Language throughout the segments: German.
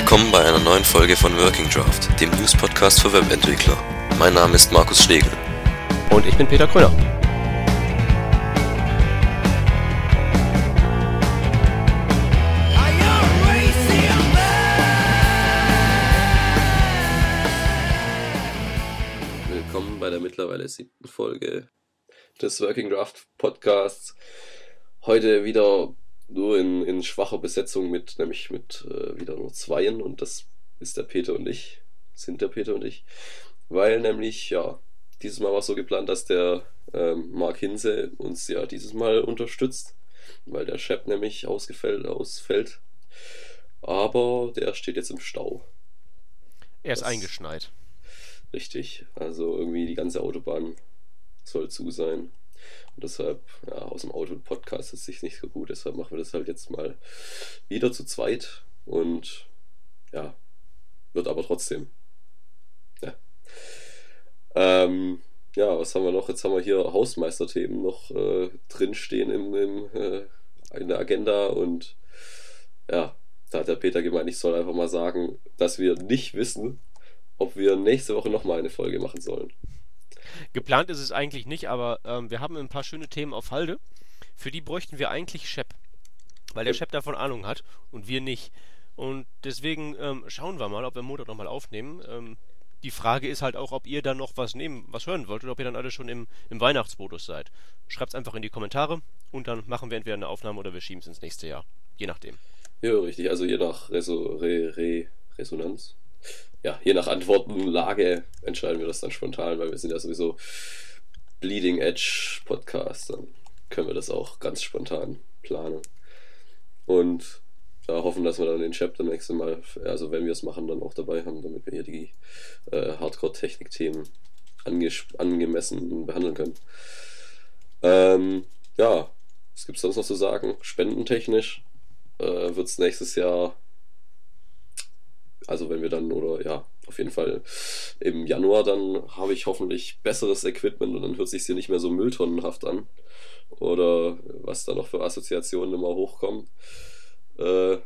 Willkommen bei einer neuen Folge von Working Draft, dem News-Podcast für Webentwickler. Mein Name ist Markus Schlegel. Und ich bin Peter Kröner. Willkommen bei der mittlerweile siebten Folge des Working Draft Podcasts. Heute wieder nur in, in schwacher Besetzung mit, nämlich mit äh, wieder nur Zweien und das ist der Peter und ich, sind der Peter und ich, weil nämlich, ja, dieses Mal war es so geplant, dass der ähm, Mark Hinse uns ja dieses Mal unterstützt, weil der Shep nämlich ausgefällt, ausfällt, aber der steht jetzt im Stau. Er ist das, eingeschneit. Richtig, also irgendwie die ganze Autobahn soll zu sein. Und deshalb, ja, aus dem Auto-Podcast ist sich nicht so gut. Deshalb machen wir das halt jetzt mal wieder zu zweit. Und ja, wird aber trotzdem. Ja. Ähm, ja, was haben wir noch? Jetzt haben wir hier Hausmeisterthemen noch äh, drinstehen im, im, äh, in der Agenda und ja, da hat der Peter gemeint, ich soll einfach mal sagen, dass wir nicht wissen, ob wir nächste Woche nochmal eine Folge machen sollen. Geplant ist es eigentlich nicht, aber ähm, wir haben ein paar schöne Themen auf Halde. Für die bräuchten wir eigentlich Shep. Weil der Shep davon Ahnung hat und wir nicht. Und deswegen ähm, schauen wir mal, ob wir Montag nochmal aufnehmen. Ähm, die Frage ist halt auch, ob ihr dann noch was nehmen, was hören wollt oder ob ihr dann alle schon im, im Weihnachtsmodus seid. Schreibt es einfach in die Kommentare und dann machen wir entweder eine Aufnahme oder wir schieben es ins nächste Jahr. Je nachdem. Ja, richtig. Also je nach Reso Re Re Resonanz ja, je nach Antwortenlage entscheiden wir das dann spontan, weil wir sind ja sowieso Bleeding Edge Podcast. Dann können wir das auch ganz spontan planen. Und da hoffen, dass wir dann den Chapter nächste Mal, also wenn wir es machen, dann auch dabei haben, damit wir hier die äh, Hardcore-Technik-Themen angemessen behandeln können. Ähm, ja, was gibt es sonst noch zu sagen? Spendentechnisch äh, wird es nächstes Jahr also wenn wir dann, oder ja, auf jeden Fall im Januar, dann habe ich hoffentlich besseres Equipment und dann hört sich hier nicht mehr so mülltonnenhaft an. Oder was da noch für Assoziationen immer hochkommen. Äh,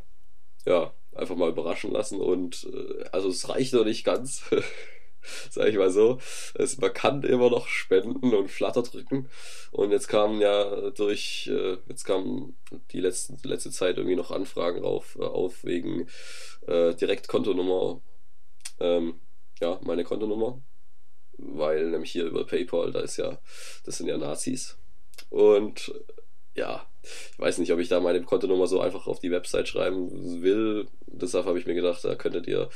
ja, einfach mal überraschen lassen und äh, also es reicht noch nicht ganz. sag ich mal so. Es, man kann immer noch spenden und Flatter drücken. Und jetzt kamen ja durch, äh, jetzt kamen die letzten, letzte Zeit irgendwie noch Anfragen auf, äh, auf wegen äh, Direktkontonummer. Ähm, ja, meine Kontonummer. Weil nämlich hier über PayPal, da ist ja, das sind ja Nazis. Und ja, ich weiß nicht, ob ich da meine Kontonummer so einfach auf die Website schreiben will. Deshalb habe ich mir gedacht, da könntet ihr,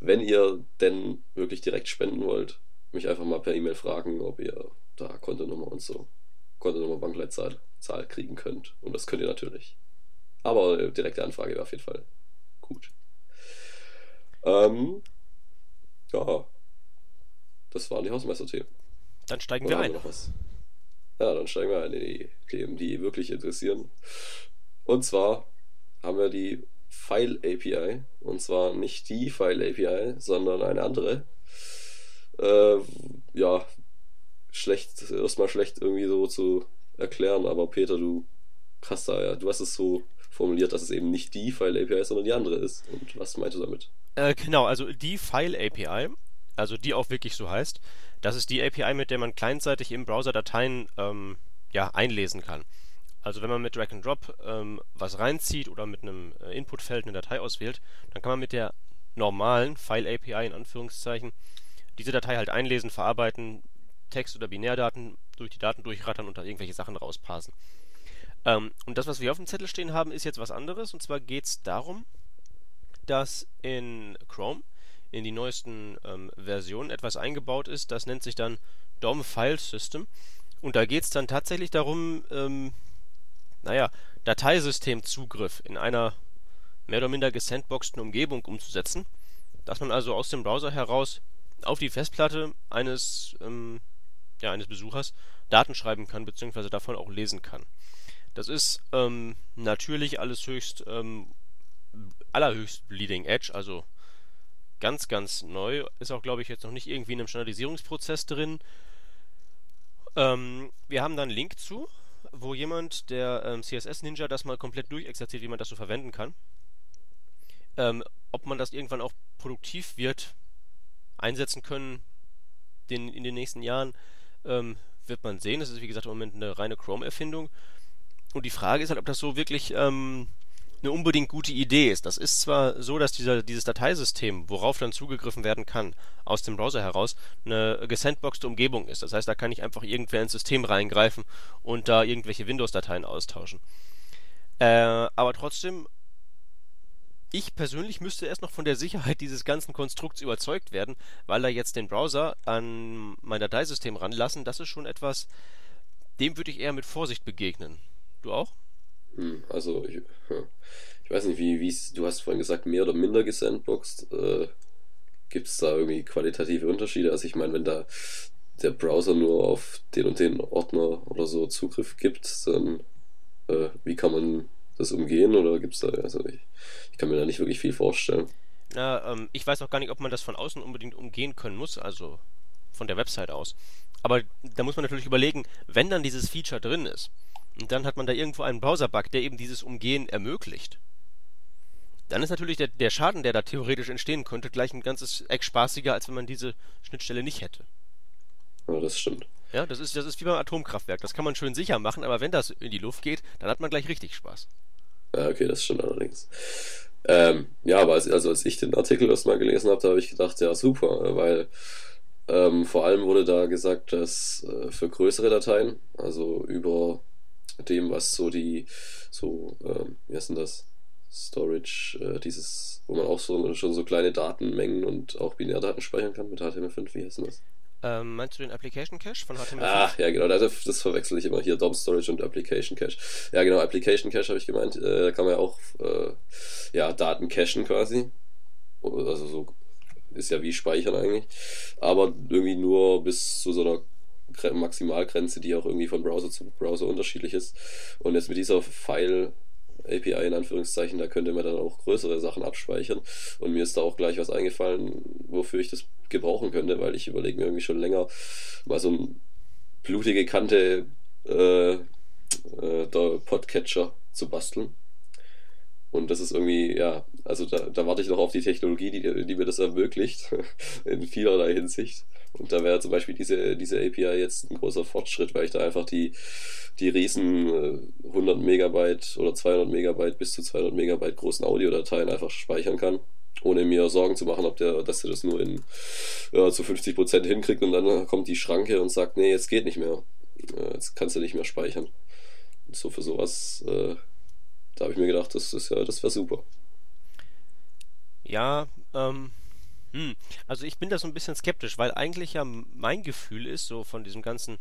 wenn ihr denn wirklich direkt spenden wollt, mich einfach mal per E-Mail fragen, ob ihr da Kontonummer und so, Kontonummer, Bankleitzahl Zahl kriegen könnt. Und das könnt ihr natürlich. Aber äh, direkte Anfrage wäre auf jeden Fall gut. Ähm, ja, das waren die Hausmeister-Themen. Dann steigen Oder wir ein. Noch was? Ja, dann steigen wir ein in die Themen, die wirklich interessieren. Und zwar haben wir die File API. Und zwar nicht die File API, sondern eine andere. Äh, ja, schlecht, erstmal schlecht irgendwie so zu erklären, aber Peter, du hast da ja, du hast es so formuliert, dass es eben nicht die File API ist, sondern die andere ist. Und was meinst du damit? Äh, genau, also die File API, also die auch wirklich so heißt, das ist die API, mit der man clientseitig im Browser Dateien ähm, ja, einlesen kann. Also wenn man mit Drag and Drop ähm, was reinzieht oder mit einem äh, Inputfeld eine Datei auswählt, dann kann man mit der normalen File API in Anführungszeichen diese Datei halt einlesen, verarbeiten, Text- oder Binärdaten durch die Daten durchrattern und da irgendwelche Sachen rausparsen. Ähm, und das, was wir auf dem Zettel stehen haben, ist jetzt was anderes. Und zwar geht es darum, dass in Chrome in die neuesten ähm, Versionen etwas eingebaut ist, das nennt sich dann DOM File System. Und da geht es dann tatsächlich darum, ähm, naja, Dateisystemzugriff in einer mehr oder minder gesandboxten Umgebung umzusetzen, dass man also aus dem Browser heraus auf die Festplatte eines, ähm, ja, eines Besuchers Daten schreiben kann, beziehungsweise davon auch lesen kann. Das ist ähm, natürlich alles höchst, ähm, allerhöchst Bleeding Edge, also ganz, ganz neu. Ist auch, glaube ich, jetzt noch nicht irgendwie in einem Standardisierungsprozess drin. Ähm, wir haben da einen Link zu, wo jemand, der ähm, CSS Ninja, das mal komplett durchexerziert, wie man das so verwenden kann. Ähm, ob man das irgendwann auch produktiv wird einsetzen können den, in den nächsten Jahren, ähm, wird man sehen. Das ist, wie gesagt, im Moment eine reine Chrome-Erfindung. Und die Frage ist halt, ob das so wirklich ähm, eine unbedingt gute Idee ist. Das ist zwar so, dass dieser, dieses Dateisystem, worauf dann zugegriffen werden kann, aus dem Browser heraus, eine gesandboxte Umgebung ist. Das heißt, da kann ich einfach irgendwer ins System reingreifen und da irgendwelche Windows-Dateien austauschen. Äh, aber trotzdem ich persönlich müsste erst noch von der Sicherheit dieses ganzen Konstrukts überzeugt werden, weil da jetzt den Browser an mein Dateisystem ranlassen, das ist schon etwas, dem würde ich eher mit Vorsicht begegnen. Du auch? Hm, also, ich, ich weiß nicht, wie, wie du hast vorhin gesagt, mehr oder minder gesandboxed. Äh, Gibt es da irgendwie qualitative Unterschiede? Also, ich meine, wenn da der Browser nur auf den und den Ordner oder so Zugriff gibt, dann äh, wie kann man das umgehen oder gibt es da, also ich, ich, kann mir da nicht wirklich viel vorstellen. Na, ähm, ich weiß auch gar nicht, ob man das von außen unbedingt umgehen können muss, also von der Website aus. Aber da muss man natürlich überlegen, wenn dann dieses Feature drin ist, und dann hat man da irgendwo einen Browser-Bug, der eben dieses Umgehen ermöglicht, dann ist natürlich der, der Schaden, der da theoretisch entstehen könnte, gleich ein ganzes Eck spaßiger, als wenn man diese Schnittstelle nicht hätte. Ja, das stimmt. Ja, das ist, das ist wie beim Atomkraftwerk. Das kann man schön sicher machen, aber wenn das in die Luft geht, dann hat man gleich richtig Spaß. Ja, okay, das stimmt allerdings. Ähm, ja, aber als, also als ich den Artikel erstmal gelesen habe, da habe ich gedacht, ja, super, weil ähm, vor allem wurde da gesagt, dass äh, für größere Dateien, also über dem, was so die, so, ähm, wie heißt denn das? Storage, äh, dieses, wo man auch so schon so kleine Datenmengen und auch Binärdaten speichern kann mit HTML5, wie heißt denn das? Ähm, meinst du den Application Cache von HTML5? Ach, ja, genau, das, das verwechsel ich immer hier, DOM Storage und Application Cache. Ja, genau, Application Cache habe ich gemeint, äh, da kann man ja auch äh, ja, Daten cachen quasi. Also so ist ja wie Speichern eigentlich. Aber irgendwie nur bis zu so einer Maximalgrenze, die auch irgendwie von Browser zu Browser unterschiedlich ist. Und jetzt mit dieser File API in Anführungszeichen, da könnte man dann auch größere Sachen abspeichern. Und mir ist da auch gleich was eingefallen, wofür ich das gebrauchen könnte, weil ich überlege mir irgendwie schon länger, mal so ein blutige Kante äh, äh, Podcatcher zu basteln. Und das ist irgendwie, ja, also da, da warte ich noch auf die Technologie, die, die mir das ermöglicht, in vielerlei Hinsicht. Und da wäre zum Beispiel diese, diese API jetzt ein großer Fortschritt, weil ich da einfach die, die riesen 100 äh, Megabyte oder 200 Megabyte bis zu 200 Megabyte großen Audiodateien einfach speichern kann, ohne mir Sorgen zu machen, ob der, dass er das nur in ja, zu 50 Prozent hinkriegt und dann kommt die Schranke und sagt, nee, jetzt geht nicht mehr. Jetzt kannst du nicht mehr speichern. So für sowas, äh, da habe ich mir gedacht, das ist ja, das wäre super. Ja, ähm, hm. Also ich bin da so ein bisschen skeptisch, weil eigentlich ja mein Gefühl ist, so von diesem ganzen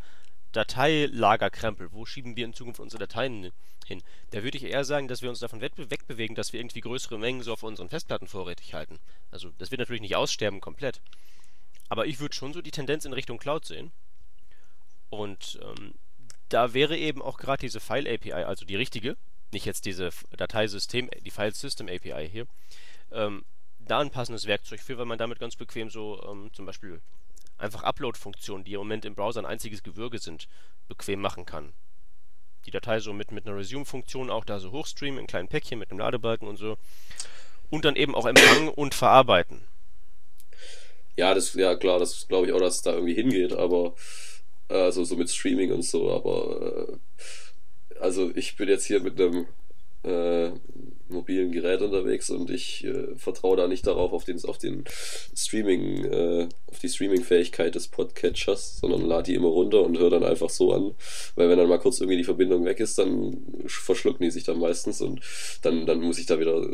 Dateilagerkrempel, wo schieben wir in Zukunft unsere Dateien hin? Da würde ich eher sagen, dass wir uns davon wegbewegen, dass wir irgendwie größere Mengen so auf unseren Festplatten vorrätig halten. Also das wird natürlich nicht aussterben komplett. Aber ich würde schon so die Tendenz in Richtung Cloud sehen. Und ähm, da wäre eben auch gerade diese File API, also die richtige, nicht jetzt diese Dateisystem, die File System API hier, ähm, da ein passendes Werkzeug für, weil man damit ganz bequem so ähm, zum Beispiel einfach Upload-Funktionen, die im Moment im Browser ein einziges Gewürge sind, bequem machen kann. Die Datei so mit, mit einer Resume-Funktion auch da so hochstreamen in kleinen Päckchen mit einem Ladebalken und so. Und dann eben auch empfangen und verarbeiten. Ja, das, ja klar, das glaube ich auch, dass es da irgendwie hingeht, aber also so mit Streaming und so, aber äh, also ich bin jetzt hier mit einem äh, mobilen Gerät unterwegs und ich äh, vertraue da nicht darauf auf den, auf den Streaming, äh, auf die Streaming-Fähigkeit des Podcatchers, sondern lade die immer runter und höre dann einfach so an, weil wenn dann mal kurz irgendwie die Verbindung weg ist, dann verschlucken die sich dann meistens und dann, dann muss ich da wieder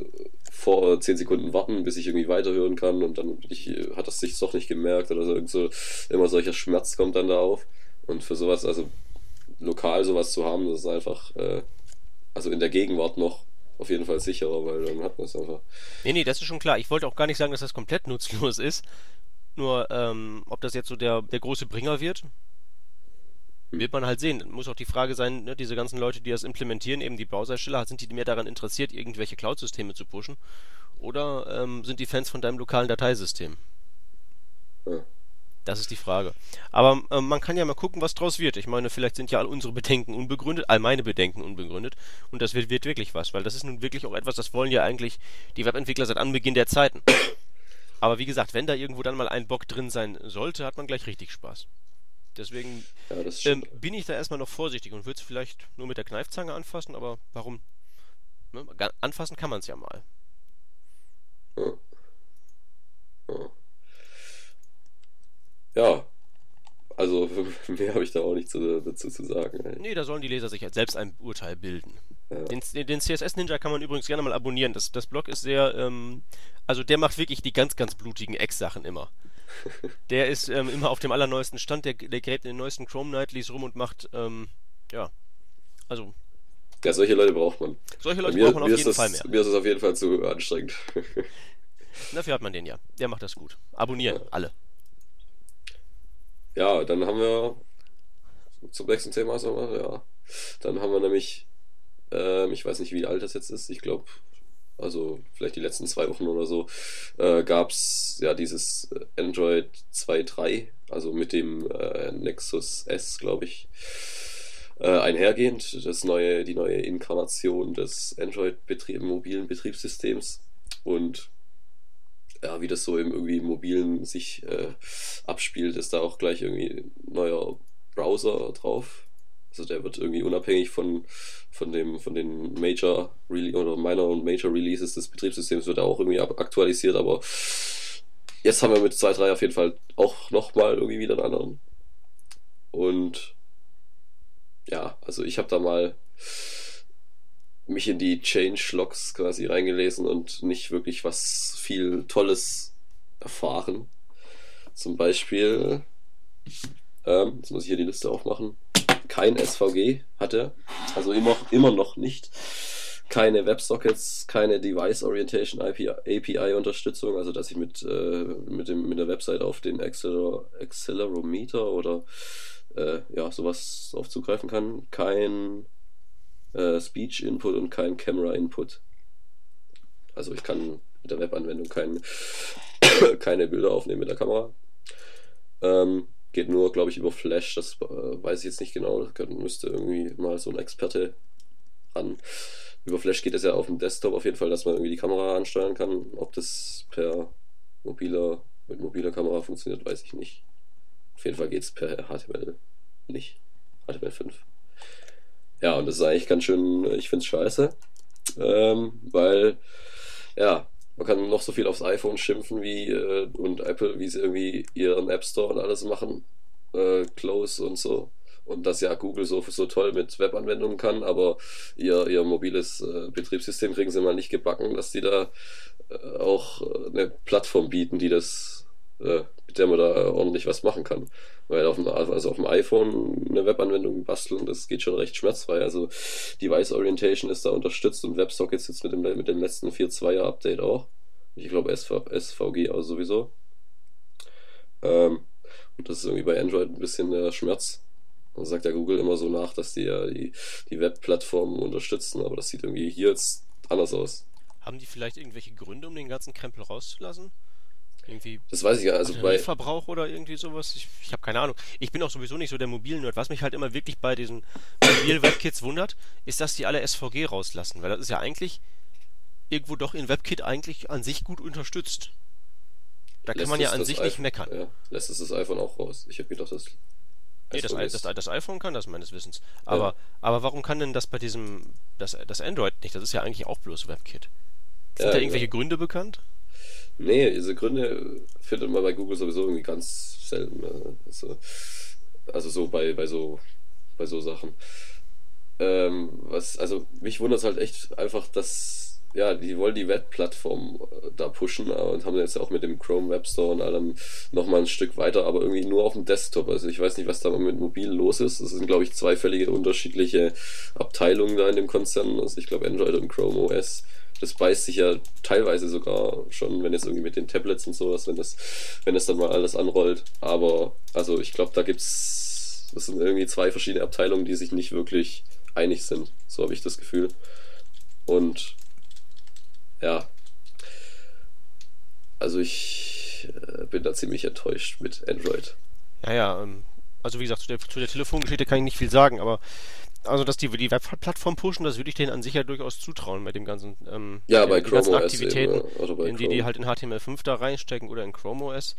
vor 10 Sekunden warten, bis ich irgendwie weiterhören kann und dann ich, hat das sich doch nicht gemerkt oder so, so immer solcher Schmerz kommt dann da auf. Und für sowas, also lokal sowas zu haben, das ist einfach äh, also in der Gegenwart noch auf jeden Fall sicherer, weil dann hat man es einfach. Nee, nee, das ist schon klar. Ich wollte auch gar nicht sagen, dass das komplett nutzlos ist. Nur, ähm, ob das jetzt so der, der große Bringer wird, wird man halt sehen. Muss auch die Frage sein, ne, diese ganzen Leute, die das implementieren, eben die Browsersteller, sind die mehr daran interessiert, irgendwelche Cloud-Systeme zu pushen? Oder ähm, sind die Fans von deinem lokalen Dateisystem? Ja. Das ist die Frage. Aber äh, man kann ja mal gucken, was draus wird. Ich meine, vielleicht sind ja all unsere Bedenken unbegründet, all meine Bedenken unbegründet. Und das wird, wird wirklich was, weil das ist nun wirklich auch etwas, das wollen ja eigentlich die Webentwickler seit Anbeginn der Zeiten. Aber wie gesagt, wenn da irgendwo dann mal ein Bock drin sein sollte, hat man gleich richtig Spaß. Deswegen ja, ähm, bin ich da erstmal noch vorsichtig und würde es vielleicht nur mit der Kneifzange anfassen, aber warum? Ne? Anfassen kann man es ja mal. Ja. Ja. Ja. Also mehr habe ich da auch nicht zu, dazu zu sagen. Ey. Nee, da sollen die Leser sich halt selbst ein Urteil bilden. Ja. Den, den, CSS Ninja kann man übrigens gerne mal abonnieren. Das, das Blog ist sehr, ähm, also der macht wirklich die ganz, ganz blutigen Ex-Sachen immer. der ist ähm, immer auf dem allerneuesten Stand, der, der gräbt in den neuesten Chrome Nightlies rum und macht, ähm, ja, also. Ja, solche Leute braucht man. Solche Leute mir, braucht man auf jeden das, Fall mehr. Mir ist es auf jeden Fall zu anstrengend. Dafür hat man den ja. Der macht das gut. Abonnieren, ja. alle. Ja, dann haben wir zum nächsten Thema, sagen wir, ja. Dann haben wir nämlich, ähm, ich weiß nicht, wie alt das jetzt ist, ich glaube, also vielleicht die letzten zwei Wochen oder so, äh, gab es ja dieses Android 2.3, also mit dem äh, Nexus S, glaube ich, äh, einhergehend, das neue, die neue Inkarnation des Android-Betrieb, mobilen Betriebssystems. Und ja, wie das so im irgendwie mobilen sich äh, abspielt, ist da auch gleich irgendwie neuer Browser drauf. Also der wird irgendwie unabhängig von, von dem von den Major oder Minor und Major Releases des Betriebssystems wird er auch irgendwie aktualisiert, aber jetzt haben wir mit 2.3 auf jeden Fall auch nochmal irgendwie wieder einen anderen. Und ja, also ich habe da mal mich in die Change-Logs quasi reingelesen und nicht wirklich was viel Tolles erfahren. Zum Beispiel, ähm, jetzt muss ich hier die Liste aufmachen, kein SVG hatte, also immer, immer noch nicht. Keine WebSockets, keine Device Orientation API Unterstützung, also dass ich mit, äh, mit, dem, mit der Website auf den Acceler Accelerometer oder äh, ja, sowas drauf zugreifen kann. Kein äh, Speech Input und kein Camera Input. Also ich kann mit der Webanwendung kein, keine Bilder aufnehmen mit der Kamera. Ähm, geht nur, glaube ich, über Flash. Das äh, weiß ich jetzt nicht genau. Das müsste irgendwie mal so ein Experte ran. Über Flash geht es ja auf dem Desktop auf jeden Fall, dass man irgendwie die Kamera ansteuern kann. Ob das per mobiler, mit mobiler Kamera funktioniert, weiß ich nicht. Auf jeden Fall geht es per HTML nicht. HTML5. Ja, und das ist eigentlich ganz schön, ich finde es scheiße, ähm, weil, ja, man kann noch so viel aufs iPhone schimpfen wie äh, und Apple, wie sie irgendwie ihren App Store und alles machen, äh, Close und so. Und dass ja Google so, so toll mit Webanwendungen kann, aber ihr, ihr mobiles äh, Betriebssystem kriegen sie mal nicht gebacken, dass die da äh, auch äh, eine Plattform bieten, die das äh, mit der man da ordentlich was machen kann. Weil auf dem, also auf dem iPhone eine Webanwendung basteln, das geht schon recht schmerzfrei. Also Device Orientation ist da unterstützt und WebSockets jetzt mit dem, mit dem letzten 4.2er Update auch. Ich glaube SV, SVG auch sowieso. Ähm, und das ist irgendwie bei Android ein bisschen der Schmerz. Man sagt ja Google immer so nach, dass die ja die, die Webplattformen unterstützen, aber das sieht irgendwie hier jetzt anders aus. Haben die vielleicht irgendwelche Gründe, um den ganzen Krempel rauszulassen? Irgendwie das weiß ich ja, also bei Verbrauch oder irgendwie sowas. Ich, ich habe keine Ahnung. Ich bin auch sowieso nicht so der mobilen Nerd. Was mich halt immer wirklich bei diesen mobilen Webkits wundert, ist, dass die alle SVG rauslassen, weil das ist ja eigentlich irgendwo doch in WebKit eigentlich an sich gut unterstützt. Da kann man ja an sich iPhone, nicht meckern. Ja, lässt es das iPhone auch raus. Ich habe gedacht, das Nee, das, das, das, iPhone kann das meines Wissens. Aber, ja. aber warum kann denn das bei diesem, das, das Android nicht? Das ist ja eigentlich auch bloß WebKit. Sind ja, da irgendwelche. Gründe bekannt? Nee, diese Gründe findet man bei Google sowieso irgendwie ganz selten. Ne? Also, also so bei, bei so bei so Sachen. Ähm, was, also mich wundert es halt echt einfach, dass ja, die wollen die Webplattform äh, da pushen und haben jetzt auch mit dem Chrome Web Store und allem nochmal ein Stück weiter, aber irgendwie nur auf dem Desktop. Also ich weiß nicht, was da mit mobil los ist. Das sind, glaube ich, zwei völlige unterschiedliche Abteilungen da in dem Konzern. Also ich glaube Android und Chrome OS das beißt sich ja teilweise sogar schon, wenn jetzt irgendwie mit den Tablets und sowas, wenn das, wenn das dann mal alles anrollt. Aber also ich glaube, da gibt's, das sind irgendwie zwei verschiedene Abteilungen, die sich nicht wirklich einig sind. So habe ich das Gefühl. Und ja, also ich ich äh, bin da ziemlich enttäuscht mit Android. Ja, ja, ähm, also wie gesagt, zu der, zu der Telefongeschichte kann ich nicht viel sagen, aber also dass die die Webplattform pushen, das würde ich denen an sich ja durchaus zutrauen mit dem ganzen ähm, ja, bei Chrome ganzen OS Aktivitäten, eben, bei in die Chrome. die halt in HTML5 da reinstecken oder in Chrome OS.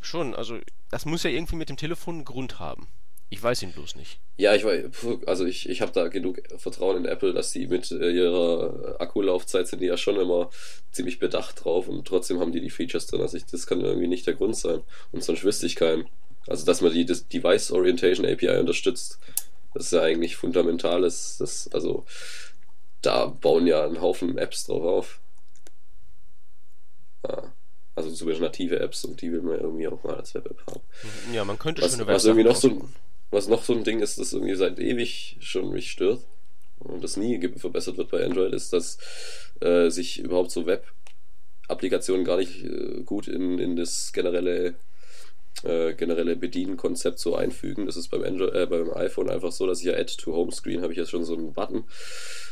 Schon, also das muss ja irgendwie mit dem Telefon einen Grund haben. Ich weiß ihn bloß nicht. Ja, ich weiß, also ich, ich habe da genug Vertrauen in Apple, dass die mit äh, ihrer Akkulaufzeit sind die ja schon immer ziemlich bedacht drauf und trotzdem haben die die Features drin. Also ich, das kann irgendwie nicht der Grund sein. Und sonst wüsste ich keinen. Also dass man die Device Orientation API unterstützt, das ist ja eigentlich fundamentales. Das, also da bauen ja einen Haufen Apps drauf auf. Ja. Also zumindest native Apps und die will man irgendwie auch mal als Web-App haben. Ja, man könnte Was, schöne was irgendwie noch so, was noch so ein Ding ist, das irgendwie seit ewig schon mich stört und das nie verbessert wird bei Android, ist, dass äh, sich überhaupt so Web-Applikationen gar nicht äh, gut in, in das generelle äh, generelle Bedienkonzept so einfügen. Das ist beim, Android, äh, beim iPhone einfach so, dass ich ja Add to Homescreen habe ich jetzt schon so einen Button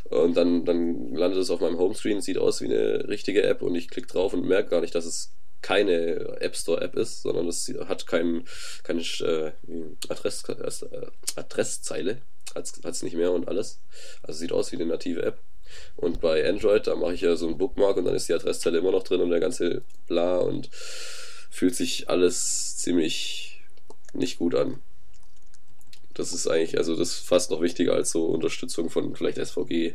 und dann, dann landet es auf meinem Homescreen, sieht aus wie eine richtige App und ich klicke drauf und merke gar nicht, dass es keine App Store App ist, sondern es hat kein, keine äh, Adress, äh, Adresszeile, hat es nicht mehr und alles. Also sieht aus wie eine native App. Und bei Android, da mache ich ja so einen Bookmark und dann ist die Adresszeile immer noch drin und der ganze bla und fühlt sich alles ziemlich nicht gut an. Das ist eigentlich, also das ist fast noch wichtiger als so Unterstützung von vielleicht SVG.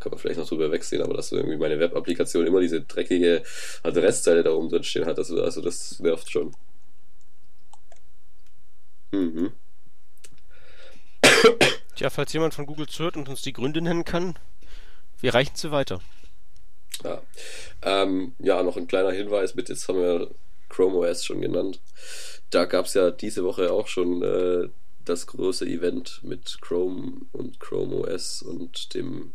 Kann man vielleicht noch drüber wegsehen, aber dass irgendwie meine Web-Applikation immer diese dreckige Adresszeile da oben drin stehen hat, das, also das nervt schon. Mhm. Tja, falls jemand von Google zuhört und uns die Gründe nennen kann, wir reichen sie weiter. Ja. Ähm, ja, noch ein kleiner Hinweis mit, jetzt haben wir Chrome OS schon genannt. Da gab es ja diese Woche auch schon äh, das große Event mit Chrome und Chrome OS und dem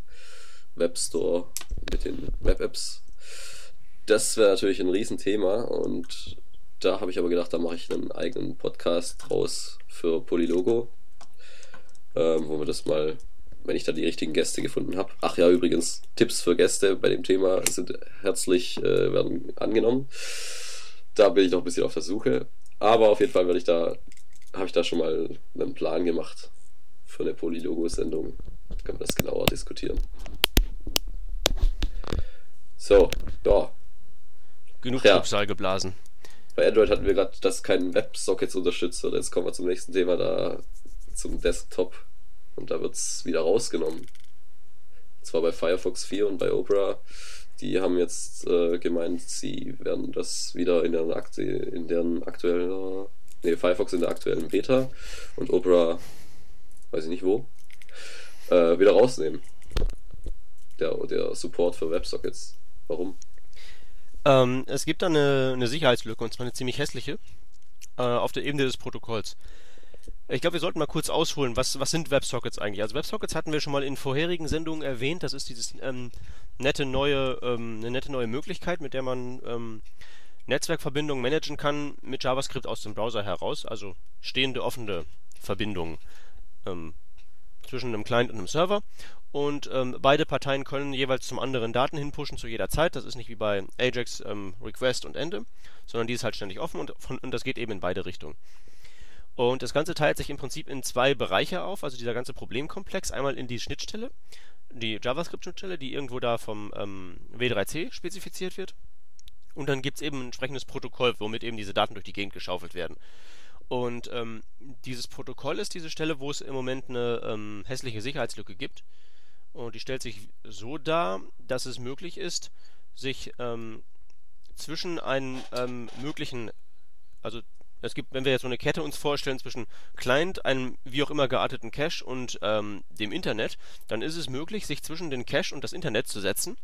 Web Store mit den Web-Apps. Das wäre natürlich ein Riesenthema und da habe ich aber gedacht, da mache ich einen eigenen Podcast draus für Polylogo, ähm, wo wir das mal, wenn ich da die richtigen Gäste gefunden habe. Ach ja, übrigens, Tipps für Gäste bei dem Thema sind herzlich, äh, werden angenommen. Da bin ich noch ein bisschen auf der Suche. Aber auf jeden Fall werde ich da, habe ich da schon mal einen Plan gemacht für eine Polylogo-Sendung. Können wir das genauer diskutieren. So, ja. Genug Ja. Geblasen. Bei Android hatten wir gerade, dass kein Websockets unterstützt wird. Jetzt kommen wir zum nächsten Thema, da zum Desktop. Und da wird es wieder rausgenommen. Und zwar bei Firefox 4 und bei Opera. Die haben jetzt äh, gemeint, sie werden das wieder in deren, Akte, in deren aktuellen. Nee, Firefox in der aktuellen Beta und Opera, weiß ich nicht wo, äh, wieder rausnehmen. Der, der Support für Websockets. Warum? Ähm, es gibt da eine, eine Sicherheitslücke, und zwar eine ziemlich hässliche, äh, auf der Ebene des Protokolls. Ich glaube, wir sollten mal kurz ausholen, was, was sind WebSockets eigentlich? Also WebSockets hatten wir schon mal in vorherigen Sendungen erwähnt. Das ist dieses ähm, nette neue, ähm, eine nette neue Möglichkeit, mit der man ähm, Netzwerkverbindungen managen kann mit JavaScript aus dem Browser heraus, also stehende offene Verbindungen ähm, zwischen einem Client und einem Server. Und ähm, beide Parteien können jeweils zum anderen Daten hinpushen zu jeder Zeit. Das ist nicht wie bei Ajax ähm, Request und Ende, sondern die ist halt ständig offen und, von, und das geht eben in beide Richtungen. Und das Ganze teilt sich im Prinzip in zwei Bereiche auf, also dieser ganze Problemkomplex. Einmal in die Schnittstelle, die JavaScript-Schnittstelle, die irgendwo da vom ähm, W3C spezifiziert wird. Und dann gibt es eben ein entsprechendes Protokoll, womit eben diese Daten durch die Gegend geschaufelt werden. Und ähm, dieses Protokoll ist diese Stelle, wo es im Moment eine ähm, hässliche Sicherheitslücke gibt. Und die stellt sich so dar, dass es möglich ist, sich ähm, zwischen einen ähm, möglichen, also es gibt, wenn wir jetzt so eine Kette uns vorstellen zwischen Client, einem wie auch immer gearteten Cache und ähm, dem Internet, dann ist es möglich, sich zwischen den Cache und das Internet zu setzen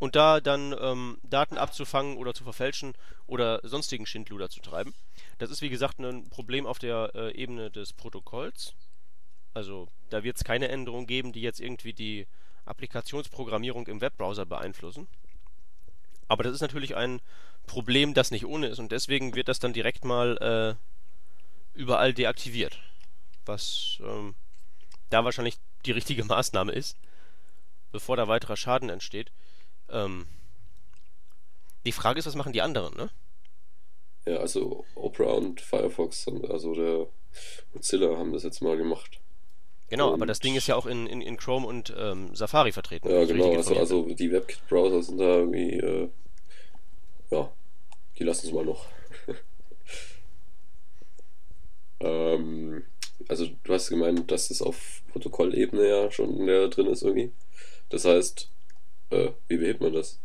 und da dann ähm, Daten abzufangen oder zu verfälschen oder sonstigen Schindluder zu treiben. Das ist wie gesagt ein Problem auf der äh, Ebene des Protokolls. Also da wird es keine Änderungen geben, die jetzt irgendwie die Applikationsprogrammierung im Webbrowser beeinflussen. Aber das ist natürlich ein Problem, das nicht ohne ist und deswegen wird das dann direkt mal äh, überall deaktiviert. Was ähm, da wahrscheinlich die richtige Maßnahme ist, bevor da weiterer Schaden entsteht. Ähm, die Frage ist, was machen die anderen, ne? Ja, also Opera und Firefox, also der Mozilla haben das jetzt mal gemacht. Genau, und aber das Ding ist ja auch in, in, in Chrome und ähm, Safari vertreten. Ja, genau, also, also die WebKit-Browser sind da irgendwie, äh, ja, die lassen es mal noch. ähm, also du hast gemeint, dass das auf Protokollebene ja schon drin ist irgendwie. Das heißt, äh, wie behebt man das?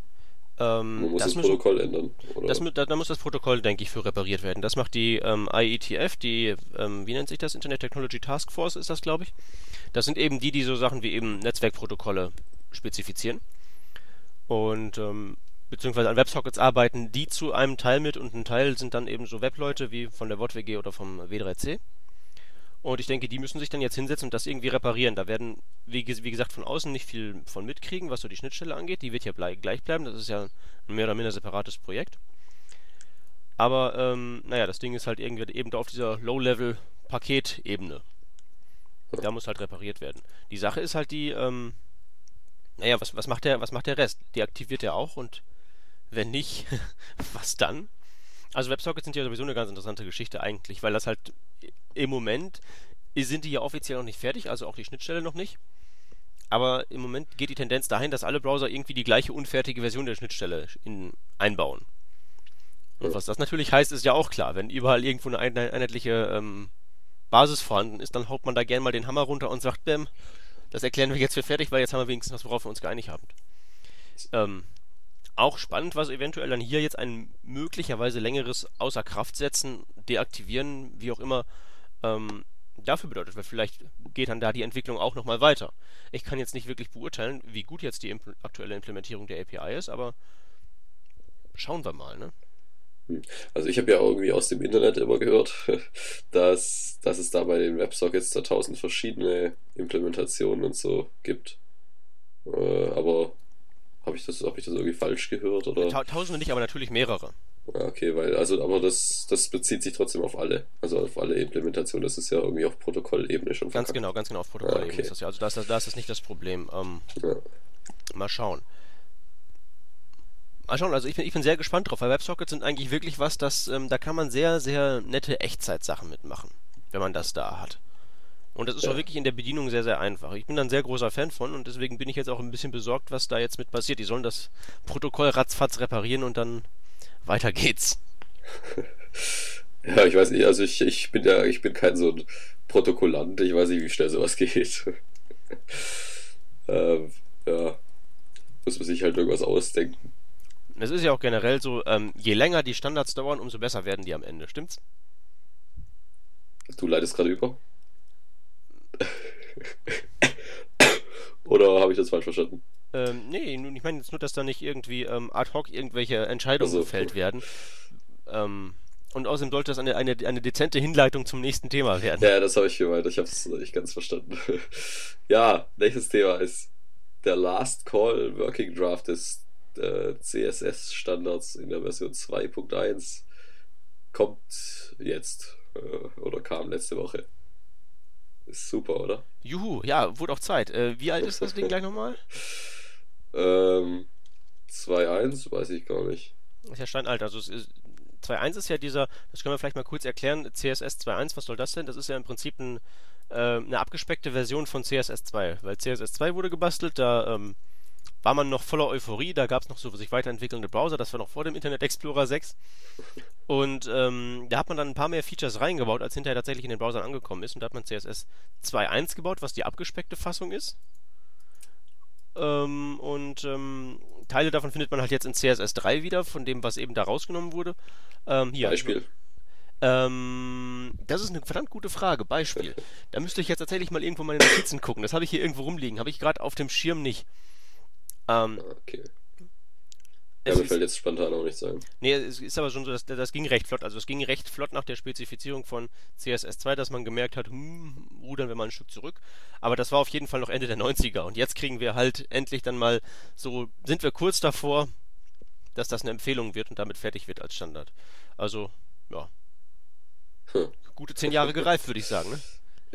Ähm, man muss das das, Protokoll ändern. Oder? Das, da, da, muss das Protokoll, denke ich, für repariert werden. Das macht die ähm, IETF, die, ähm, wie nennt sich das? Internet Technology Task Force ist das, glaube ich. Das sind eben die, die so Sachen wie eben Netzwerkprotokolle spezifizieren. Und ähm, beziehungsweise an Websockets arbeiten die zu einem Teil mit und ein Teil sind dann eben so Webleute wie von der WOTWG oder vom W3C. Und ich denke, die müssen sich dann jetzt hinsetzen und das irgendwie reparieren. Da werden, wie, wie gesagt, von außen nicht viel von mitkriegen, was so die Schnittstelle angeht. Die wird ja blei gleich bleiben. Das ist ja ein mehr oder minder separates Projekt. Aber, ähm, naja, das Ding ist halt irgendwie eben da auf dieser Low-Level-Paketebene. Da muss halt repariert werden. Die Sache ist halt die, ähm, naja, was, was, macht der, was macht der Rest? Deaktiviert er auch und wenn nicht, was dann? Also WebSockets sind ja sowieso eine ganz interessante Geschichte eigentlich, weil das halt im Moment sind die ja offiziell noch nicht fertig, also auch die Schnittstelle noch nicht. Aber im Moment geht die Tendenz dahin, dass alle Browser irgendwie die gleiche unfertige Version der Schnittstelle in, einbauen. Und was das natürlich heißt, ist ja auch klar. Wenn überall irgendwo eine einheitliche ähm, Basis vorhanden ist, dann haut man da gerne mal den Hammer runter und sagt, Bäm, das erklären wir jetzt für fertig, weil jetzt haben wir wenigstens was, worauf wir uns geeinigt haben. Ähm, auch spannend, was eventuell dann hier jetzt ein möglicherweise längeres Außer Kraft setzen, deaktivieren, wie auch immer, ähm, dafür bedeutet, weil vielleicht geht dann da die Entwicklung auch nochmal weiter. Ich kann jetzt nicht wirklich beurteilen, wie gut jetzt die impl aktuelle Implementierung der API ist, aber schauen wir mal, ne? Hm. Also ich habe ja irgendwie aus dem Internet immer gehört, dass, dass es da bei den WebSockets da tausend verschiedene Implementationen und so gibt. Äh, aber habe ich, das, hab ich das irgendwie falsch gehört? Oder? Tausende nicht, aber natürlich mehrere. Ja, okay, weil, also, aber das, das bezieht sich trotzdem auf alle. Also auf alle Implementationen. Das ist ja irgendwie auf Protokollebene schon Ganz verkackt. genau, ganz genau, auf Protokollebene ah, okay. ist das ja. Also da ist, da ist das nicht das Problem. Ähm, ja. Mal schauen. Mal schauen, also ich bin, ich bin sehr gespannt drauf, weil WebSockets sind eigentlich wirklich was, das, ähm, da kann man sehr, sehr nette Echtzeitsachen mitmachen, wenn man das da hat. Und das ist ja. auch wirklich in der Bedienung sehr, sehr einfach. Ich bin da ein sehr großer Fan von und deswegen bin ich jetzt auch ein bisschen besorgt, was da jetzt mit passiert. Die sollen das Protokoll ratzfatz reparieren und dann weiter geht's. Ja, ich weiß nicht, also ich, ich bin ja, ich bin kein so ein Protokollant, ich weiß nicht, wie schnell sowas geht. ähm, ja, muss man sich halt irgendwas ausdenken. Es ist ja auch generell so, ähm, je länger die Standards dauern, umso besser werden die am Ende, stimmt's? Du leidest gerade über? Oder habe ich das falsch verstanden? Ähm, nee, ich meine jetzt nur, dass da nicht irgendwie ähm, ad hoc irgendwelche Entscheidungen also, gefällt werden. Ähm, und außerdem sollte das eine, eine, eine dezente Hinleitung zum nächsten Thema werden. Ja, das habe ich gemeint. Ich habe es nicht ganz verstanden. ja, nächstes Thema ist der Last Call Working Draft des äh, CSS-Standards in der Version 2.1 kommt jetzt äh, oder kam letzte Woche. Ist super, oder? Juhu, ja, wurde auch Zeit. Äh, wie alt ist das Ding gleich nochmal? Ähm, 2.1, weiß ich gar nicht. ist ja steinalt. Also 2.1 ist ja dieser, das können wir vielleicht mal kurz erklären, CSS 2.1, was soll das denn? Das ist ja im Prinzip ein, äh, eine abgespeckte Version von CSS 2, weil CSS 2 wurde gebastelt, da ähm, war man noch voller Euphorie, da gab es noch so sich weiterentwickelnde Browser, das war noch vor dem Internet Explorer 6. Und ähm, da hat man dann ein paar mehr Features reingebaut, als hinterher tatsächlich in den Browsern angekommen ist. Und da hat man CSS 2.1 gebaut, was die abgespeckte Fassung ist. Ähm, und ähm, Teile davon findet man halt jetzt in CSS 3 wieder, von dem, was eben da rausgenommen wurde. Ähm, hier. Beispiel. Ähm, das ist eine verdammt gute Frage. Beispiel. Da müsste ich jetzt tatsächlich mal irgendwo meine Notizen gucken. Das habe ich hier irgendwo rumliegen. Habe ich gerade auf dem Schirm nicht. Ähm, okay. Ja, mir fällt jetzt spontan auch nichts ein. Nee, es ist aber schon so, dass, das ging recht flott. Also es ging recht flott nach der Spezifizierung von CSS2, dass man gemerkt hat, hm, rudern wir mal ein Stück zurück. Aber das war auf jeden Fall noch Ende der 90er. Und jetzt kriegen wir halt endlich dann mal so, sind wir kurz davor, dass das eine Empfehlung wird und damit fertig wird als Standard. Also, ja. Hm. Gute zehn Jahre gereift, würde ich sagen, ne?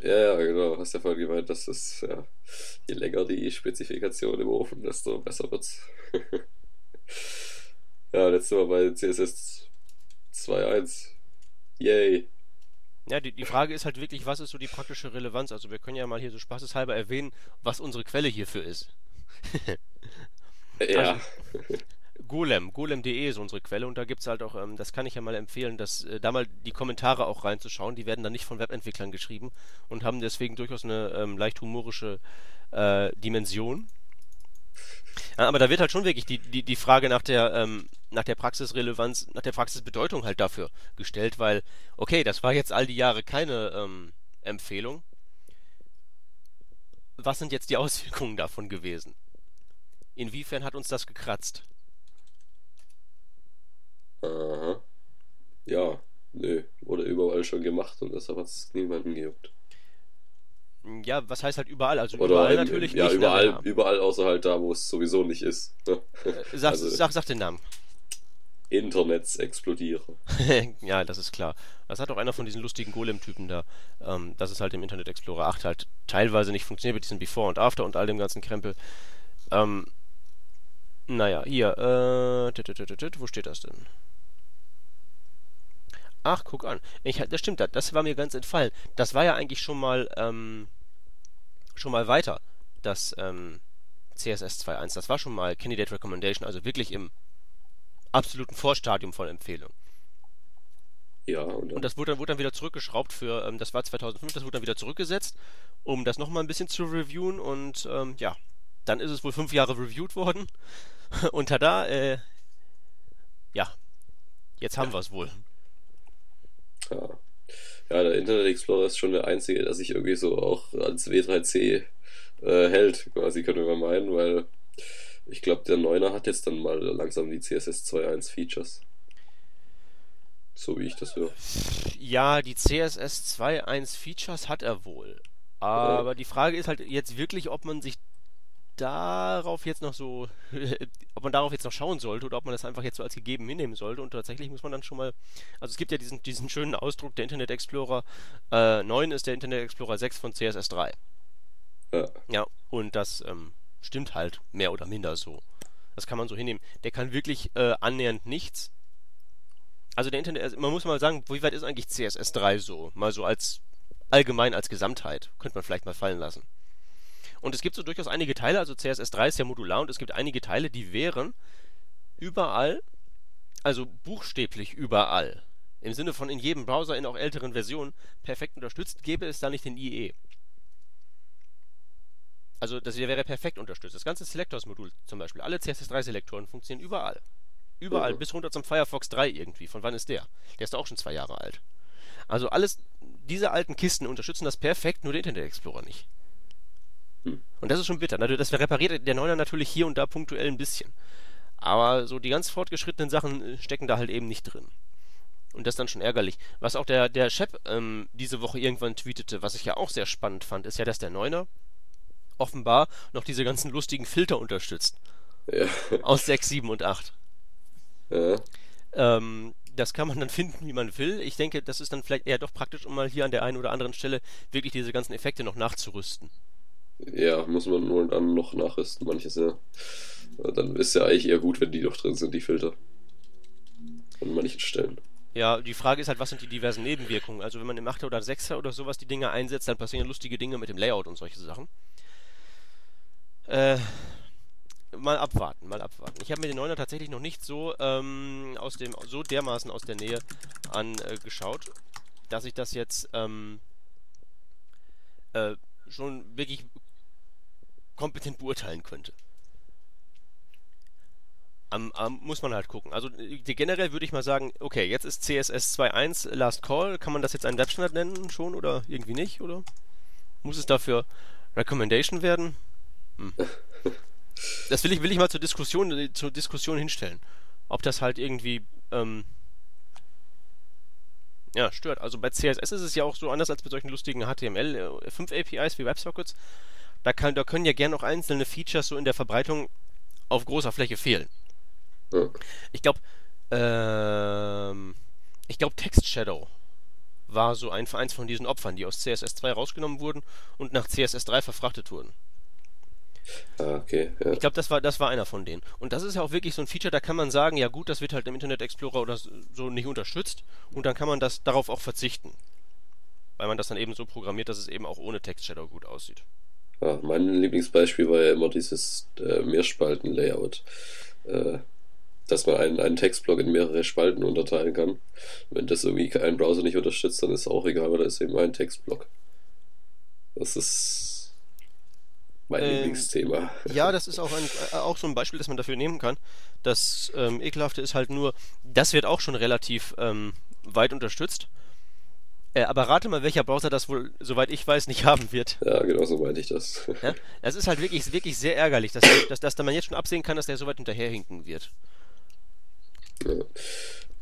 Ja, genau. Hast ja vorhin gemeint, dass es, ja, je länger die Spezifikation im Ofen, desto besser wird's. ja, letztes Mal bei CSS 2.1. Yay. Ja, die, die Frage ist halt wirklich, was ist so die praktische Relevanz? Also wir können ja mal hier so spaßeshalber erwähnen, was unsere Quelle hierfür ist. Ja. Also, Golem, golem.de ist unsere Quelle und da gibt's halt auch, ähm, das kann ich ja mal empfehlen, dass äh, da mal die Kommentare auch reinzuschauen. Die werden dann nicht von Webentwicklern geschrieben und haben deswegen durchaus eine ähm, leicht humorische äh, Dimension. Ja, aber da wird halt schon wirklich die, die, die Frage nach der, ähm, nach der Praxisrelevanz, nach der Praxisbedeutung halt dafür gestellt, weil, okay, das war jetzt all die Jahre keine ähm, Empfehlung. Was sind jetzt die Auswirkungen davon gewesen? Inwiefern hat uns das gekratzt? Aha. Ja, nö. Wurde überall schon gemacht und deshalb hat es niemanden gejuckt. Ja, was heißt halt überall? Also Oder überall im- natürlich ja, nicht. ne, überall, aber- überall außer halt da, wo es sowieso nicht ist. ne? Äh, Sag, also- sag, sag den Namen. Internets explodieren. ja, das ist klar. Das hat auch einer von diesen lustigen Golem-Typen da, ähm, dass es halt im Internet Explorer 8 halt teilweise nicht funktioniert mit diesem Before und After und all dem ganzen Krempel. Ähm, naja, hier, äh, wo steht das denn? Ach, guck an. Ich, das stimmt, das, das war mir ganz entfallen. Das war ja eigentlich schon mal, ähm, schon mal weiter, das ähm, CSS 2.1. Das war schon mal Candidate Recommendation, also wirklich im absoluten Vorstadium von Empfehlung. Ja, und, Und das wurde dann, wurde dann wieder zurückgeschraubt für, ähm, das war 2005, das wurde dann wieder zurückgesetzt, um das nochmal ein bisschen zu reviewen und ähm, ja, dann ist es wohl fünf Jahre reviewed worden und tada, äh, ja, jetzt haben wir es wohl. Ja. ja, der Internet Explorer ist schon der einzige, der sich irgendwie so auch als W3C äh, hält, quasi, könnte man meinen, weil ich glaube, der 9er hat jetzt dann mal langsam die CSS 2.1 Features. So wie ich das höre. Ja, die CSS 2.1 Features hat er wohl. Aber die Frage ist halt jetzt wirklich, ob man sich darauf jetzt noch so, ob man darauf jetzt noch schauen sollte oder ob man das einfach jetzt so als gegeben hinnehmen sollte. Und tatsächlich muss man dann schon mal, also es gibt ja diesen, diesen schönen Ausdruck, der Internet Explorer äh, 9 ist der Internet Explorer 6 von CSS 3. Ja, Ja, und das ähm, stimmt halt mehr oder minder so. Das kann man so hinnehmen. Der kann wirklich äh, annähernd nichts. Also der Internet, also man muss mal sagen, wie weit ist eigentlich CSS 3 so? Mal so als allgemein als Gesamtheit. Könnte man vielleicht mal fallen lassen. Und es gibt so durchaus einige Teile, also CSS 3 ist ja modular und es gibt einige Teile, die wären überall, also buchstäblich überall, im Sinne von in jedem Browser, in auch älteren Versionen, perfekt unterstützt, gäbe es da nicht den IE. Also das wäre perfekt unterstützt. Das ganze Selectors-Modul zum Beispiel, alle CSS3-Selektoren funktionieren überall. Überall, Mhm. bis runter zum Firefox 3 irgendwie. Von wann ist der? Der ist doch auch schon zwei Jahre alt. Also alles, diese alten Kisten unterstützen das perfekt, nur der Internet Explorer nicht. Hm. Und das ist schon bitter. Natürlich, Das repariert der Neuner natürlich hier und da punktuell ein bisschen. Aber so die ganz fortgeschrittenen Sachen äh, stecken da halt eben nicht drin. Und das ist dann schon ärgerlich. Was auch der, der Shep ähm, diese Woche irgendwann tweetete, was ich ja auch sehr spannend fand, ist ja, dass der Neuner offenbar noch diese ganzen lustigen Filter unterstützt. ja, Aus 6, 7 und 8. ja. Ähm, das kann man dann finden, wie man will. Ich denke, das ist dann vielleicht eher doch praktisch, um mal hier an der einen oder anderen Stelle wirklich diese ganzen Effekte noch nachzurüsten. Ja, muss man nur dann noch nachrüsten, manches, ja. Dann ist ja eigentlich eher gut, wenn die noch drin sind, die Filter. An manchen Stellen. Ja, die Frage ist halt, was sind die diversen Nebenwirkungen? Also wenn man im 8er oder 6er oder sowas die Dinge einsetzt, dann passieren lustige Dinge mit dem Layout und solche Sachen. Äh, mal abwarten, mal abwarten. Ich habe mir den 9er tatsächlich noch nicht so ähm, aus dem so dermaßen aus der Nähe angeschaut, dass ich das jetzt ähm, äh, schon wirklich kompetent beurteilen könnte. Am, am, muss man halt gucken. Also äh, generell würde ich mal sagen, okay, jetzt ist CSS 2.1 Last Call. Kann man das jetzt einen Webstandard nennen schon oder irgendwie nicht? Oder muss es dafür Recommendation werden? Hm. Das will ich, will ich mal zur Diskussion, äh, zur Diskussion hinstellen. Ob das halt irgendwie ähm, ja, stört. Also bei CSS ist es ja auch so anders als bei solchen lustigen HTML5 APIs wie WebSockets. Da, kann, da können ja gern auch einzelne Features so in der Verbreitung auf großer Fläche fehlen. Ja. Ich glaube, ähm, ich glaube Text Shadow war so ein, eins von diesen Opfern, die aus CSS2 rausgenommen wurden und nach CSS3 verfrachtet wurden. Ah, okay. Ja. Ich glaube, das war, das war einer von denen. Und das ist ja auch wirklich so ein Feature, da kann man sagen, ja gut, das wird halt im Internet Explorer oder so nicht unterstützt und dann kann man das darauf auch verzichten. Weil man das dann eben so programmiert, dass es eben auch ohne Text-Shadow gut aussieht. Ja, mein Lieblingsbeispiel war ja immer dieses äh, Mehrspalten-Layout. Äh, dass man einen, einen Textblock in mehrere Spalten unterteilen kann. Wenn das irgendwie kein Browser nicht unterstützt, dann ist es auch egal, weil da ist eben ein Textblock. Das ist mein ähm, Lieblingsthema. Ja, das ist auch, ein, äh, auch so ein Beispiel, das man dafür nehmen kann. Das ähm, Ekelhafte ist halt nur, das wird auch schon relativ ähm, weit unterstützt. Äh, aber rate mal, welcher Browser das wohl, soweit ich weiß, nicht haben wird. Ja, genau so meinte ich das. Ja? Das ist halt wirklich, wirklich sehr ärgerlich, dass, dass, dass man jetzt schon absehen kann, dass der so weit hinterherhinken wird. Ja.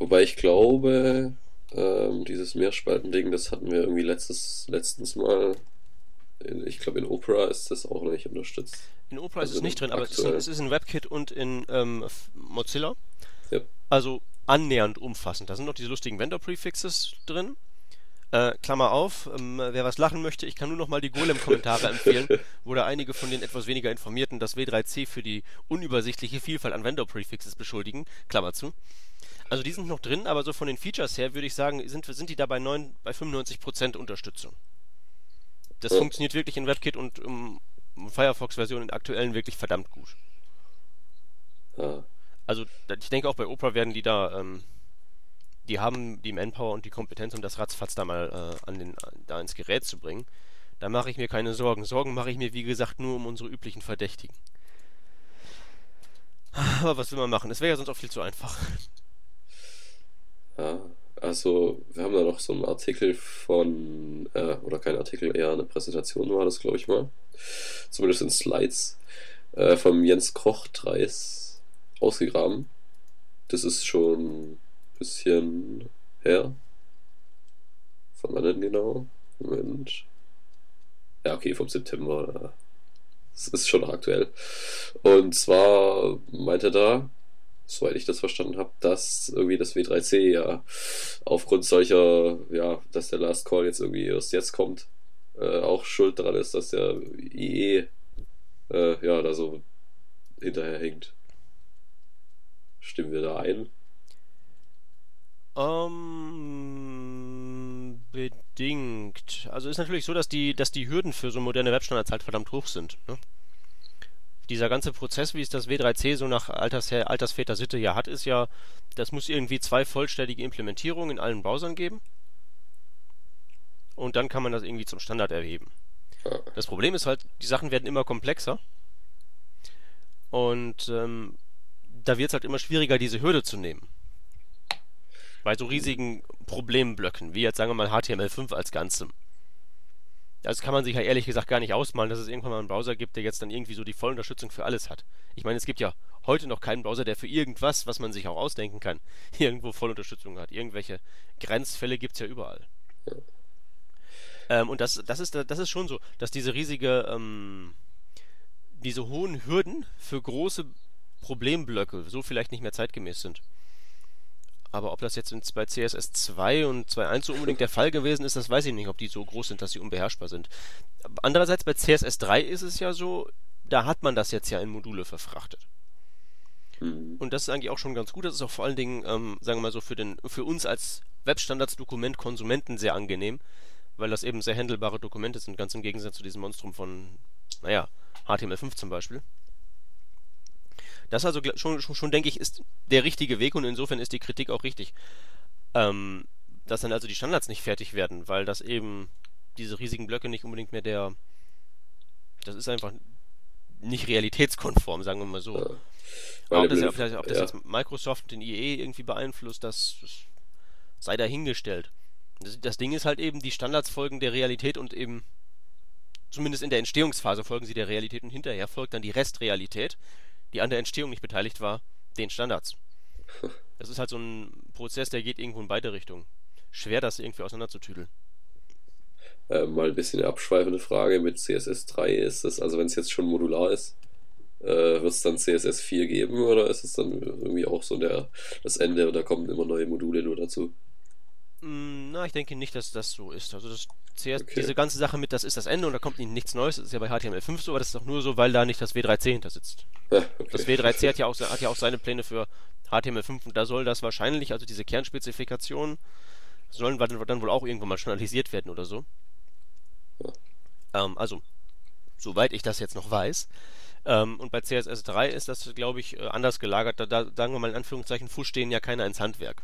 Wobei ich glaube, ähm, dieses Mehrspalten-Ding, das hatten wir irgendwie letztes, letztens mal. In, ich glaube, in Opera ist das auch noch nicht unterstützt. In Opera also ist es nicht drin, aber es ist, es ist, in WebKit und in ähm, Mozilla. Ja. Also annähernd umfassend. Da sind noch diese lustigen Vendor-Prefixes drin. Äh, Klammer auf, ähm, wer was lachen möchte, ich kann nur noch mal die Golem-Kommentare empfehlen, wo da einige von den etwas weniger Informierten das W3C für die unübersichtliche Vielfalt an Vendor-Prefixes beschuldigen. Klammer zu. Also die sind noch drin, aber so von den Features her würde ich sagen, sind, sind die da bei, 9, bei 95% Unterstützung. Das ja. funktioniert wirklich in WebKit und um, Firefox-Versionen in aktuellen wirklich verdammt gut. Ja. Also ich denke auch bei Opera werden die da ähm, die haben die Manpower und die Kompetenz, um das ratzfatz da mal äh, an den, da ins Gerät zu bringen. Da mache ich mir keine Sorgen. Sorgen mache ich mir, wie gesagt, nur um unsere üblichen Verdächtigen. Aber was will man machen? Es wäre ja sonst auch viel zu einfach. Ja, also wir haben da noch so einen Artikel von, äh, oder kein Artikel, eher eine Präsentation war das, glaube ich mal. Zumindest in Slides äh, vom Jens Koch-Treis ausgegraben. Das ist schon bisschen her. Von wann denn genau? Moment. Ja, okay, vom September. Das ist schon noch aktuell. Und zwar meinte da, soweit ich das verstanden habe, dass irgendwie das W3C ja aufgrund solcher, ja, dass der Last Call jetzt irgendwie erst jetzt kommt, äh, auch schuld daran ist, dass der IE äh, ja da so hinterher hängt. Stimmen wir da ein? Ähm, bedingt. Also ist natürlich so, dass die, dass die Hürden für so moderne Webstandards halt verdammt hoch sind. Ne? Dieser ganze Prozess, wie es das W3C so nach Alters, Altersväter Sitte ja hat, ist ja, das muss irgendwie zwei vollständige Implementierungen in allen Browsern geben. Und dann kann man das irgendwie zum Standard erheben. Das Problem ist halt, die Sachen werden immer komplexer. Und ähm, da wird es halt immer schwieriger, diese Hürde zu nehmen bei so riesigen Problemblöcken, wie jetzt sagen wir mal HTML5 als Ganzem. Das kann man sich ja ehrlich gesagt gar nicht ausmalen, dass es irgendwann mal einen Browser gibt, der jetzt dann irgendwie so die Vollunterstützung für alles hat. Ich meine, es gibt ja heute noch keinen Browser, der für irgendwas, was man sich auch ausdenken kann, irgendwo Vollunterstützung hat. Irgendwelche Grenzfälle gibt es ja überall. Ähm, und das, das, ist, das ist schon so, dass diese riesige, ähm, diese hohen Hürden für große Problemblöcke so vielleicht nicht mehr zeitgemäß sind. Aber ob das jetzt bei CSS 2 und 2.1 so unbedingt der Fall gewesen ist, das weiß ich nicht, ob die so groß sind, dass sie unbeherrschbar sind. Andererseits bei CSS 3 ist es ja so, da hat man das jetzt ja in Module verfrachtet. Mhm. Und das ist eigentlich auch schon ganz gut. Das ist auch vor allen Dingen, ähm, sagen wir mal so, für, den, für uns als Webstandards-Dokument Konsumenten sehr angenehm, weil das eben sehr handelbare Dokumente sind, ganz im Gegensatz zu diesem Monstrum von, naja, HTML5 zum Beispiel. Das also schon, schon, schon denke ich, ist der richtige Weg und insofern ist die Kritik auch richtig. Ähm, dass dann also die Standards nicht fertig werden, weil das eben diese riesigen Blöcke nicht unbedingt mehr der. Das ist einfach nicht realitätskonform, sagen wir mal so. Ja. Ob das, ob das, ob das ja. jetzt Microsoft und den IE irgendwie beeinflusst, das, das sei dahingestellt. Das, das, Ding ist halt eben, die Standards folgen der Realität und eben, zumindest in der Entstehungsphase folgen sie der Realität und hinterher folgt dann die Restrealität die an der Entstehung nicht beteiligt war, den Standards. Das ist halt so ein Prozess, der geht irgendwo in beide Richtungen. Schwer, das irgendwie auseinanderzutüdeln. Äh, mal ein bisschen eine abschweifende Frage mit CSS 3 ist es, also wenn es jetzt schon modular ist, äh, wird es dann CSS 4 geben oder ist es dann irgendwie auch so der, das Ende und da kommen immer neue Module nur dazu? Mm, na, ich denke nicht, dass das so ist. Also das CS, okay. diese ganze Sache mit, das ist das Ende und da kommt nichts Neues, das ist ja bei HTML5 so, aber das ist auch nur so, weil da nicht das W3C hinter sitzt. Ja, okay. Das W3C hat ja, auch, hat ja auch seine Pläne für HTML5 und da soll das wahrscheinlich, also diese Kernspezifikationen, sollen dann wohl auch irgendwann mal journalisiert werden oder so. Ja. Ähm, also, soweit ich das jetzt noch weiß. Ähm, und bei CSS3 ist das, glaube ich, äh, anders gelagert. Da, da, sagen wir mal in Anführungszeichen, Fuß stehen ja keiner ins Handwerk.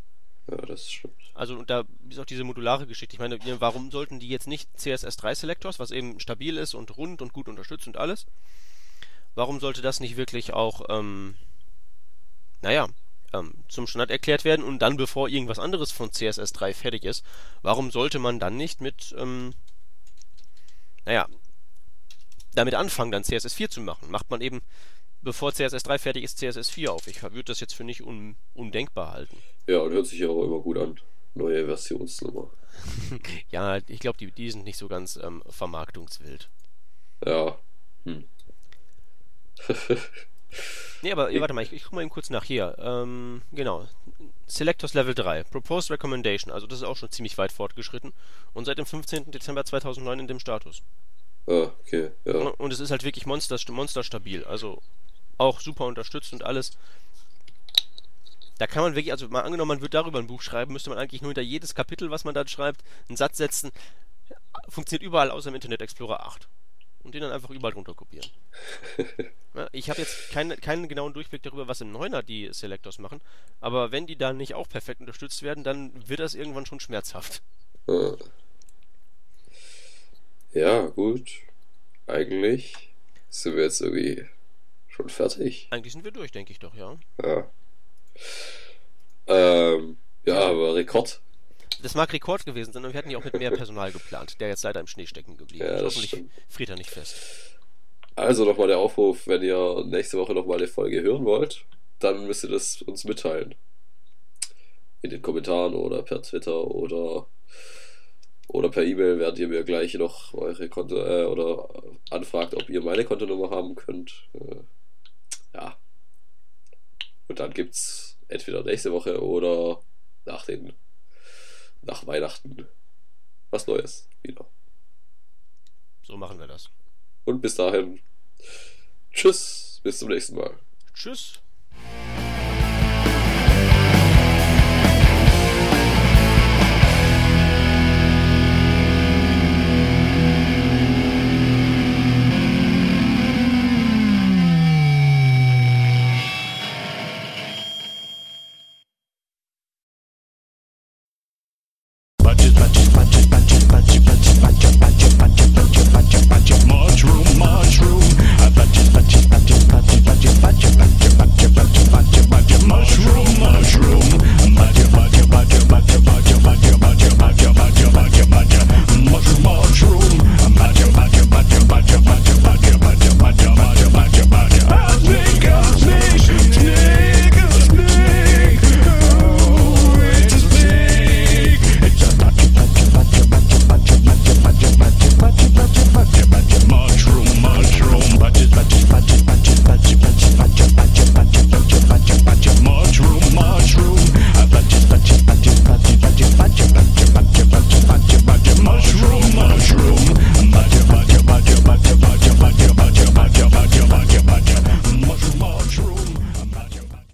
Ja, das stimmt. Also und da ist auch diese modulare Geschichte. Ich meine, warum sollten die jetzt nicht CSS3 Selectors, was eben stabil ist und rund und gut unterstützt und alles? Warum sollte das nicht wirklich auch, ähm, naja, ähm, zum Standard erklärt werden und dann, bevor irgendwas anderes von CSS3 fertig ist, warum sollte man dann nicht mit, ähm, naja, damit anfangen, dann CSS4 zu machen? Macht man eben, bevor CSS3 fertig ist, CSS4 auf. Ich würde das jetzt für nicht un undenkbar halten. Ja, und hört sich ja auch immer gut an. Neue Versionsnummer. ja, ich glaube, die, die sind nicht so ganz ähm, vermarktungswild. Ja. Hm. nee, aber warte mal, ich, ich guck mal eben kurz nach hier. Ähm, genau. Selectors Level 3, Proposed Recommendation, also das ist auch schon ziemlich weit fortgeschritten und seit dem 15. Dezember 2009 in dem Status. Ah, okay, ja. Und es ist halt wirklich monster, monsterstabil, also auch super unterstützt und alles. Da kann man wirklich, also mal angenommen, man würde darüber ein Buch schreiben, müsste man eigentlich nur hinter jedes Kapitel, was man da schreibt, einen Satz setzen. Funktioniert überall außer im Internet Explorer 8. Und den dann einfach überall drunter kopieren. ja, ich habe jetzt kein, keinen genauen Durchblick darüber, was im 9er die Selectors machen. Aber wenn die dann nicht auch perfekt unterstützt werden, dann wird das irgendwann schon schmerzhaft. Ja, gut. Eigentlich sind wir jetzt irgendwie schon fertig. Eigentlich sind wir durch, denke ich doch, ja. Ja. Ähm, ja, aber Rekord. Das mag Rekord gewesen sein, und wir hätten ja auch mit mehr Personal geplant, der jetzt leider im Schnee stecken geblieben ist. Ja, Hoffentlich stimmt. friert er nicht fest. Also nochmal der Aufruf, wenn ihr nächste Woche nochmal eine Folge hören wollt, dann müsst ihr das uns mitteilen. In den Kommentaren oder per Twitter oder, oder per E-Mail, während ihr mir gleich noch eure Konto äh, oder anfragt, ob ihr meine Kontonummer haben könnt. Äh, ja, und dann gibt es entweder nächste Woche oder nach den nach Weihnachten was Neues wieder. So machen wir das. Und bis dahin. Tschüss, bis zum nächsten Mal. Tschüss.